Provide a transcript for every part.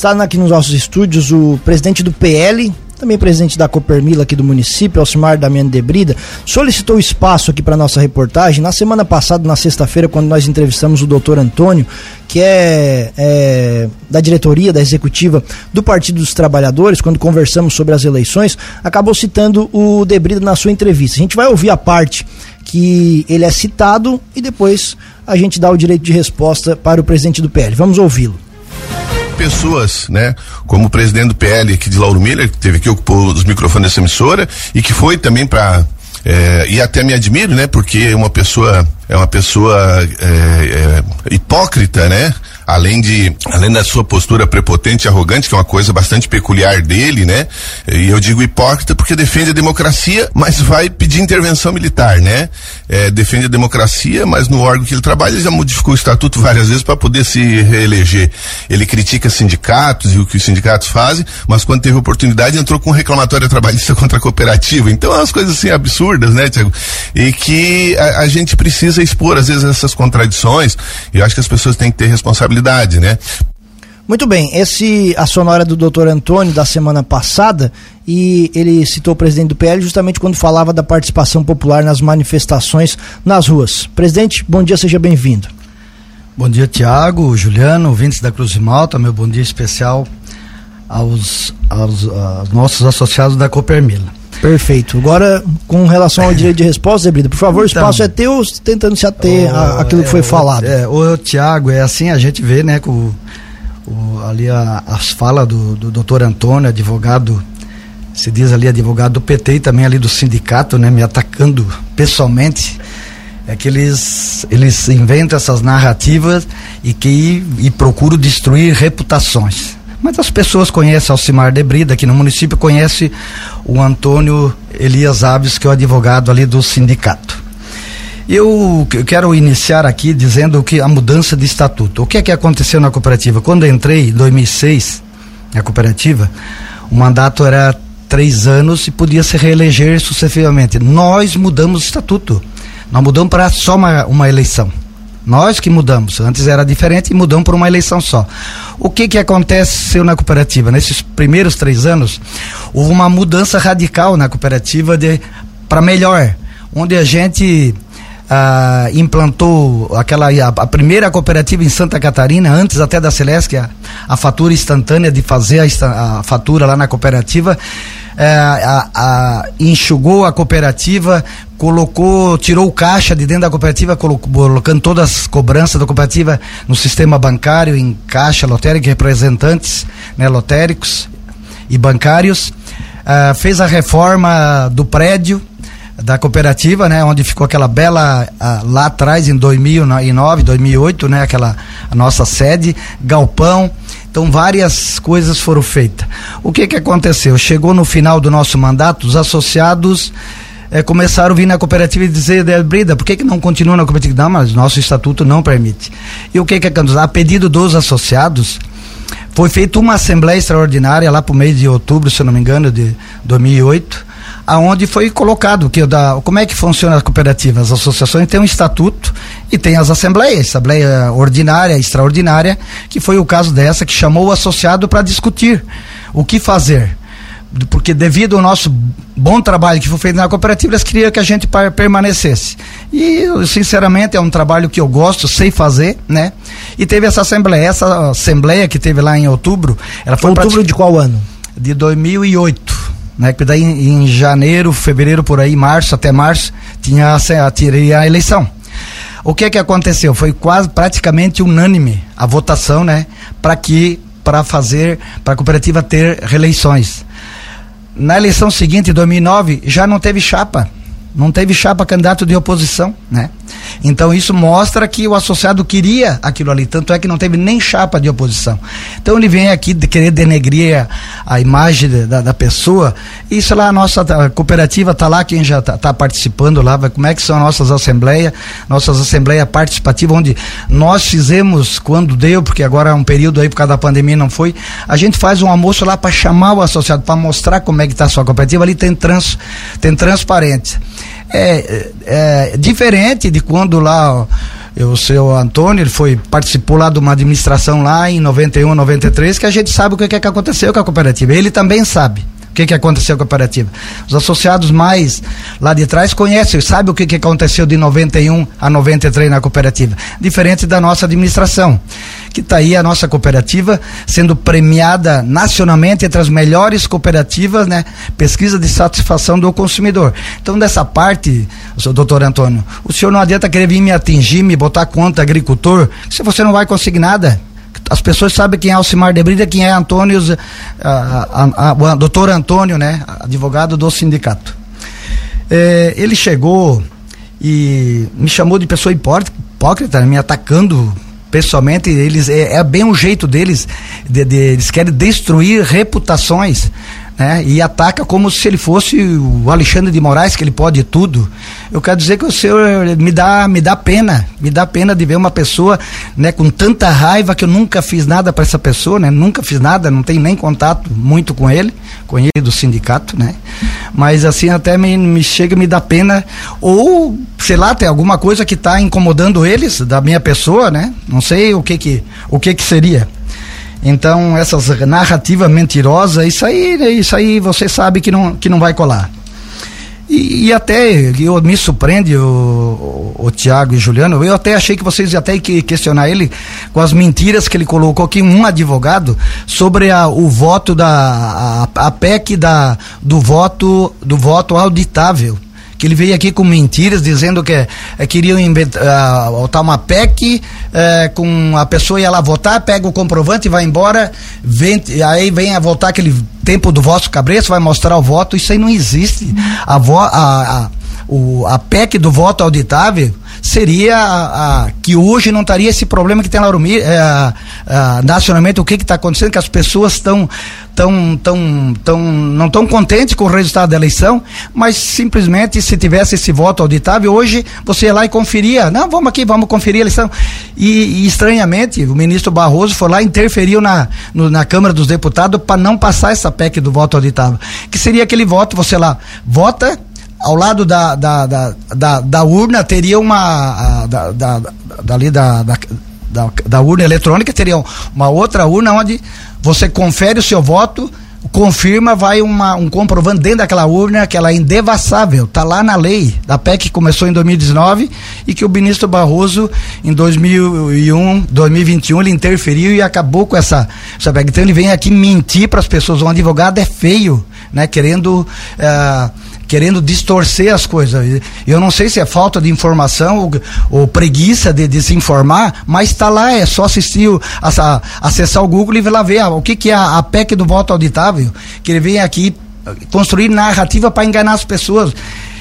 Está aqui nos nossos estúdios o presidente do PL, também presidente da Copermila aqui do município, Alcimar Damiano de Brida, solicitou espaço aqui para nossa reportagem. Na semana passada, na sexta-feira, quando nós entrevistamos o doutor Antônio, que é, é, da diretoria, da executiva do Partido dos Trabalhadores, quando conversamos sobre as eleições, acabou citando o De Brida na sua entrevista. A gente vai ouvir a parte que ele é citado e depois a gente dá o direito de resposta para o presidente do PL. Vamos ouvi-lo pessoas, né? Como o presidente do PL aqui de Lauro Miller, que teve aqui, ocupou os microfones dessa emissora e que foi também para é, e até me admiro, né? Porque é uma pessoa é uma pessoa é, é, hipócrita, né? Além de além da sua postura prepotente e arrogante, que é uma coisa bastante peculiar dele, né? E eu digo hipócrita porque defende a democracia, mas vai pedir intervenção militar, né? É, defende a democracia, mas no órgão que ele trabalha ele já modificou o estatuto várias vezes para poder se reeleger. Ele critica sindicatos e o que os sindicatos fazem, mas quando teve oportunidade entrou com reclamatória trabalhista contra a cooperativa. Então é umas coisas assim absurdas, né, Tiago? E que a, a gente precisa expor às vezes essas contradições. Eu acho que as pessoas têm que ter responsabilidade né? Muito bem, esse a sonora do doutor Antônio da semana passada e ele citou o presidente do PL justamente quando falava da participação popular nas manifestações nas ruas. Presidente, bom dia, seja bem-vindo. Bom dia, Tiago, Juliano, ouvintes da Cruz de Malta, meu bom dia especial aos, aos, aos nossos associados da Copermila. Perfeito. Agora, com relação ao direito de resposta, Zé Brida, por favor, então, o espaço é teu, tentando se ater àquilo é, que foi falado. É, o Tiago, é assim, a gente vê, né, com o, ali a, as falas do, do doutor Antônio, advogado, se diz ali advogado do PT e também ali do sindicato, né, me atacando pessoalmente é que eles, eles inventam essas narrativas e que e procuram destruir reputações. Mas as pessoas conhecem Alcimar de Brida, aqui no município, conhece o Antônio Elias Aves, que é o advogado ali do sindicato. Eu quero iniciar aqui dizendo que a mudança de estatuto. O que é que aconteceu na cooperativa? Quando entrei em 2006 na cooperativa, o mandato era três anos e podia se reeleger sucessivamente. Nós mudamos o estatuto. Nós mudamos para só uma, uma eleição. Nós que mudamos. Antes era diferente e mudamos por uma eleição só. O que que aconteceu na cooperativa? Nesses primeiros três anos, houve uma mudança radical na cooperativa de para melhor, onde a gente ah, implantou aquela a, a, primeira cooperativa em Santa Catarina, antes até da Celeste, a, a fatura instantânea de fazer a, a fatura lá na cooperativa é, enxugou a cooperativa, colocou, tirou o caixa de dentro da cooperativa, colocou, colocando todas as cobranças da cooperativa no sistema bancário, em caixa lotérica, representantes né, lotéricos e bancários. Uh, fez a reforma do prédio da cooperativa, né, onde ficou aquela bela uh, lá atrás em 2009, 2008, né, aquela a nossa sede, galpão. Então várias coisas foram feitas. O que que aconteceu? Chegou no final do nosso mandato, os associados eh, começaram a vir na cooperativa e dizer, Brida, por que, que não continua na cooperativa? Não, mas nosso estatuto não permite. E o que que aconteceu? A pedido dos associados, foi feita uma assembleia extraordinária lá para o mês de outubro, se eu não me engano, de 2008, aonde foi colocado que da, como é que funciona a cooperativa. As associações têm um estatuto e tem as assembleias, assembleia ordinária, extraordinária, que foi o caso dessa que chamou o associado para discutir o que fazer. Porque devido ao nosso bom trabalho que foi feito na cooperativa, eles queriam que a gente permanecesse. E, sinceramente, é um trabalho que eu gosto, sei fazer, né? E teve essa assembleia. Essa assembleia que teve lá em outubro, ela foi. Outubro de qual ano? De 2008 Que daí em, janeiro, fevereiro, por aí, março, até março, tinha a, tirei a eleição. O que é que aconteceu? Foi quase praticamente unânime a votação, né? Para que para fazer para a cooperativa ter reeleições. Na eleição seguinte, em 2009, já não teve chapa. Não teve chapa candidato de oposição, né? Então isso mostra que o associado queria aquilo ali, tanto é que não teve nem chapa de oposição. Então ele vem aqui de querer denegrir a, imagem da, da, pessoa. Isso lá a nossa a cooperativa tá lá, quem já está tá participando lá, vai, como é que são nossas assembleias, nossas assembleias participativas, onde nós fizemos quando deu, porque agora é um período aí por causa da pandemia não foi, a gente faz um almoço lá para chamar o associado, para mostrar como é que está a sua cooperativa, ali tem trans, tem transparência é, é, diferente de quando lá ó, o seu Antônio, ele foi, participou lá de uma administração lá em 91, 93, que a gente sabe o que, é que aconteceu com a cooperativa. Ele também sabe o que, que aconteceu com a cooperativa. Os associados mais lá de trás conhecem, sabem o que, que aconteceu de 91 a 93 na cooperativa. Diferente da nossa administração, que está aí a nossa cooperativa sendo premiada nacionalmente entre as melhores cooperativas, né? Pesquisa de satisfação do consumidor. Então, dessa parte, doutor Antônio, o senhor não adianta querer vir me atingir, me botar conta agricultor, se você não vai conseguir nada as pessoas sabem quem é Alcimar de Brida, quem é Antônio, o doutor Antônio, né, advogado do sindicato. É, ele chegou e me chamou de pessoa hipócrita, me atacando pessoalmente. Eles é, é bem o jeito deles, de, de, eles querem destruir reputações né? E ataca como se ele fosse o Alexandre de Moraes, que ele pode tudo. Eu quero dizer que o senhor me dá, me dá pena, me dá pena de ver uma pessoa, né, com tanta raiva que eu nunca fiz nada para essa pessoa, né? Nunca fiz nada, não tenho nem contato muito com ele, com ele do sindicato, né? Mas assim até me, me chega me dá pena ou sei lá, tem alguma coisa que está incomodando eles da minha pessoa, né? Não sei o que que o que que seria. Então, essas narrativas mentirosas, isso aí, isso aí você sabe que não, que não vai colar. E, e até eu, me surpreende o, o, o Tiago e Juliano, eu até achei que vocês até que questionar ele com as mentiras que ele colocou aqui, um advogado, sobre a, o voto da a, a PEC da, do voto do voto auditável que ele veio aqui com mentiras dizendo que é, queriam inventar, uh, uma PEC uh, com a pessoa ia lá votar, pega o comprovante e vai embora, vem, aí vem a votar aquele tempo do vosso cabreço, vai mostrar o voto, isso aí não existe. A, vo, a, a, o, a PEC do voto auditável seria a, a, que hoje não estaria esse problema que tem lá é, nacionalmente o que está acontecendo que as pessoas estão tão, tão, tão, não estão contentes com o resultado da eleição, mas simplesmente se tivesse esse voto auditável, hoje você ia lá e conferia, não, vamos aqui, vamos conferir a eleição. E, e estranhamente, o ministro Barroso foi lá e interferiu na, no, na Câmara dos Deputados para não passar essa PEC do voto auditável, que seria aquele voto, você lá, vota ao lado da, da, da, da, da urna teria uma. Da, da, dali da, da, da, da urna eletrônica teria uma outra urna onde você confere o seu voto, confirma, vai uma, um comprovante dentro daquela urna que ela é indevassável, está lá na lei da PEC que começou em 2019 e que o ministro Barroso em 2001, 2021 ele interferiu e acabou com essa, essa PEC. Então ele vem aqui mentir para as pessoas, um advogado é feio, né, querendo uh, querendo distorcer as coisas. Eu não sei se é falta de informação ou, ou preguiça de desinformar, mas está lá, é só assistir, o, a, acessar o Google e lá ver ah, o que, que é a, a PEC do voto auditável, que ele vem aqui construir narrativa para enganar as pessoas.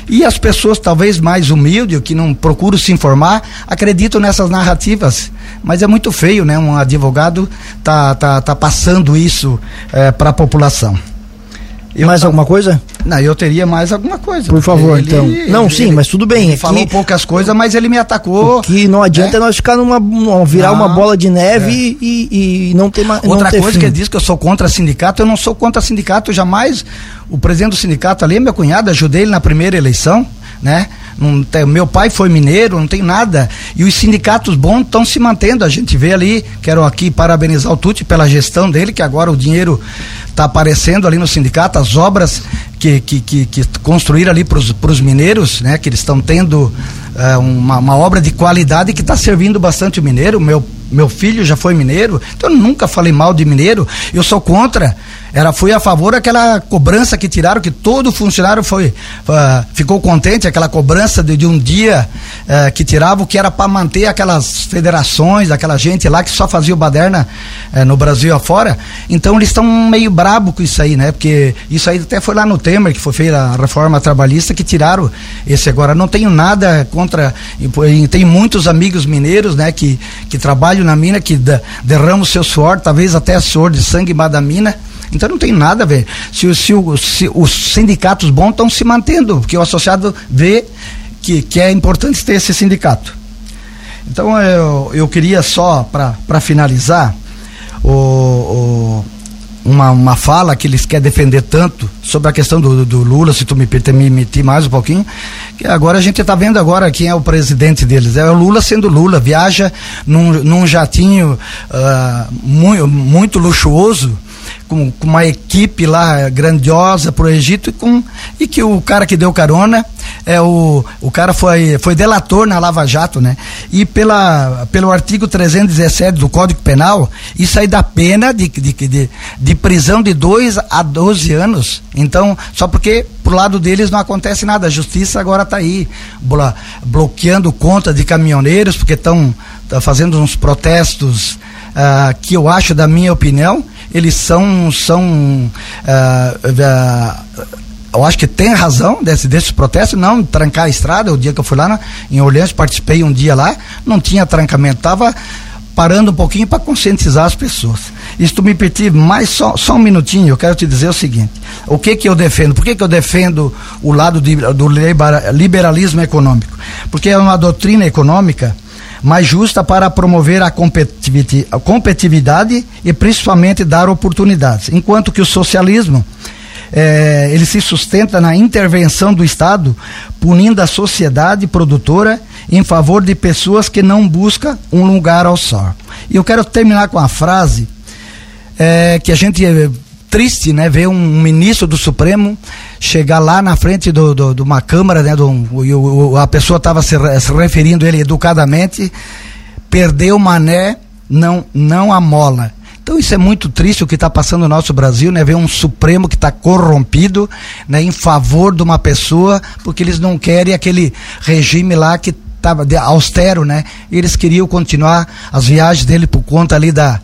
E as pessoas, talvez mais humildes, que não procuram se informar, acreditam nessas narrativas. Mas é muito feio, né? Um advogado tá, tá, tá passando isso é, para a população. Eu mais alguma coisa? Não, eu teria mais alguma coisa. Por favor, ele, então. Não, ele, sim, mas tudo bem. Ele é falou poucas coisas, mas ele me atacou. O que não adianta né? é nós ficar numa. virar não, uma bola de neve é. e, e, não ter mais. Outra ter coisa fim. que ele diz que eu sou contra sindicato, eu não sou contra sindicato jamais. O presidente do sindicato ali é meu cunhado, ajudei ele na primeira eleição, né? Não tem, meu pai foi mineiro, não tem nada. E os sindicatos bons estão se mantendo. A gente vê ali, quero aqui parabenizar o Tuti pela gestão dele, que agora o dinheiro está aparecendo ali no sindicato, as obras que, que, que, que construíram ali para os mineiros, né? Que eles estão tendo uh, uma, uma obra de qualidade que está servindo bastante o mineiro. Meu, meu filho já foi mineiro, então eu nunca falei mal de mineiro. Eu sou contra era fui a favor daquela cobrança que tiraram que todo funcionário foi uh, ficou contente aquela cobrança de, de um dia uh, que tiravam que era para manter aquelas federações aquela gente lá que só fazia o baderna uh, no Brasil afora então eles estão meio brabo com isso aí né porque isso aí até foi lá no Temer que foi feita a reforma trabalhista que tiraram esse agora não tenho nada contra e, tem muitos amigos mineiros né que que trabalham na mina que derramam seu suor talvez até suor de sangue da mina então não tem nada a ver. Se, se, se os sindicatos bons estão se mantendo, porque o associado vê que, que é importante ter esse sindicato. Então eu, eu queria só, para finalizar, o, o, uma, uma fala que eles querem defender tanto sobre a questão do, do Lula, se tu me permitir mais um pouquinho, que agora a gente está vendo agora quem é o presidente deles. É o Lula sendo Lula, viaja num, num jatinho uh, muito, muito luxuoso, com, com, uma equipe lá grandiosa pro Egito e, com, e que o cara que deu carona é o, o cara foi, foi delator na Lava Jato, né? E pela, pelo artigo 317 do Código Penal, isso aí dá pena de, de, de, de prisão de 2 a 12 anos. Então, só porque pro lado deles não acontece nada. A justiça agora está aí bloqueando conta de caminhoneiros, porque estão tá fazendo uns protestos uh, que eu acho, da minha opinião, eles são. são uh, uh, eu acho que tem razão desse, desses protestos, não trancar a estrada. O dia que eu fui lá na, em Orleans, participei um dia lá, não tinha trancamento, estava parando um pouquinho para conscientizar as pessoas. Isso tu me permite mais só, só um minutinho, eu quero te dizer o seguinte: o que que eu defendo? Por que, que eu defendo o lado de, do liberalismo econômico? Porque é uma doutrina econômica mais justa para promover a competitividade e principalmente dar oportunidades. Enquanto que o socialismo é, ele se sustenta na intervenção do Estado, punindo a sociedade produtora em favor de pessoas que não buscam um lugar ao sol. E eu quero terminar com a frase é, que a gente triste, né, ver um ministro do Supremo chegar lá na frente do, do, de uma câmara, né, do, o, a pessoa estava se, se, referindo ele educadamente, perdeu o mané, não, não a mola. Então isso é muito triste o que está passando no nosso Brasil, né? Ver um Supremo que está corrompido, né? Em favor de uma pessoa, porque eles não querem aquele regime lá que estava austero, né? Eles queriam continuar as viagens dele por conta ali da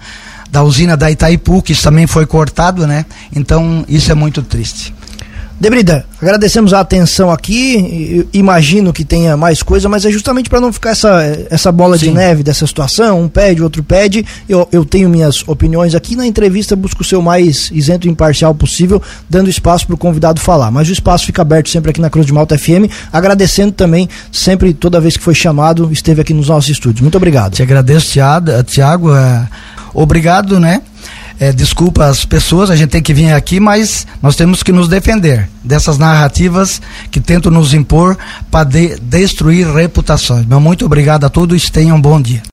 da usina da Itaipu, que isso também foi cortado, né? Então, isso é muito triste. Debrida, agradecemos a atenção aqui. Imagino que tenha mais coisa, mas é justamente para não ficar essa, essa bola Sim. de neve dessa situação. Um pede, outro pede. Eu, eu tenho minhas opiniões aqui. Na entrevista, busco ser o mais isento e imparcial possível, dando espaço para o convidado falar. Mas o espaço fica aberto sempre aqui na Cruz de Malta FM. Agradecendo também, sempre, toda vez que foi chamado, esteve aqui nos nossos estúdios. Muito obrigado. Te agradeço, Tiago. É, obrigado, né? É, desculpa as pessoas, a gente tem que vir aqui, mas nós temos que nos defender dessas narrativas que tentam nos impor para de, destruir reputações. Meu muito obrigado a todos, tenham um bom dia.